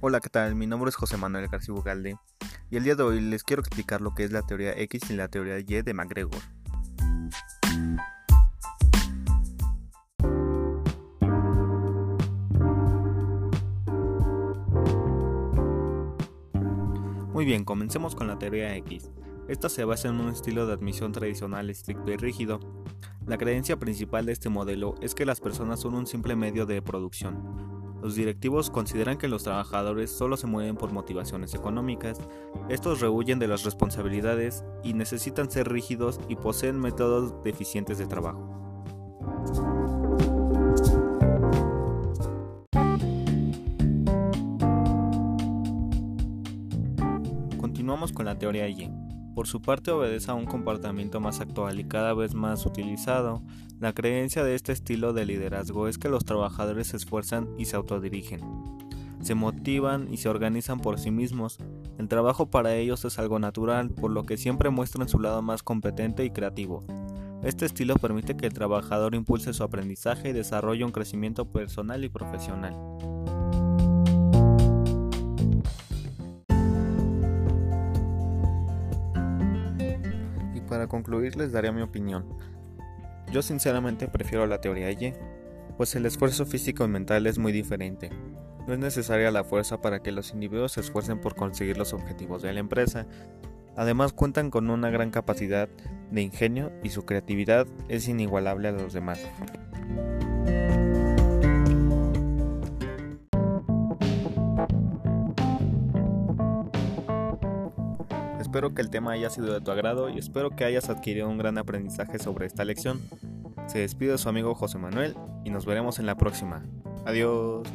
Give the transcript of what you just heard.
Hola, ¿qué tal? Mi nombre es José Manuel García Bugalde y el día de hoy les quiero explicar lo que es la teoría X y la teoría Y de MacGregor. Muy bien, comencemos con la teoría X. Esta se basa en un estilo de admisión tradicional estricto y rígido. La creencia principal de este modelo es que las personas son un simple medio de producción, los directivos consideran que los trabajadores solo se mueven por motivaciones económicas, estos rehuyen de las responsabilidades y necesitan ser rígidos y poseen métodos deficientes de trabajo. Continuamos con la teoría Y. Por su parte obedece a un comportamiento más actual y cada vez más utilizado. La creencia de este estilo de liderazgo es que los trabajadores se esfuerzan y se autodirigen. Se motivan y se organizan por sí mismos. El trabajo para ellos es algo natural, por lo que siempre muestran su lado más competente y creativo. Este estilo permite que el trabajador impulse su aprendizaje y desarrolle un crecimiento personal y profesional. Para concluir les daré mi opinión. Yo sinceramente prefiero la teoría Y, pues el esfuerzo físico y mental es muy diferente. No es necesaria la fuerza para que los individuos se esfuercen por conseguir los objetivos de la empresa. Además cuentan con una gran capacidad de ingenio y su creatividad es inigualable a los demás. Espero que el tema haya sido de tu agrado y espero que hayas adquirido un gran aprendizaje sobre esta lección. Se despide su amigo José Manuel y nos veremos en la próxima. Adiós.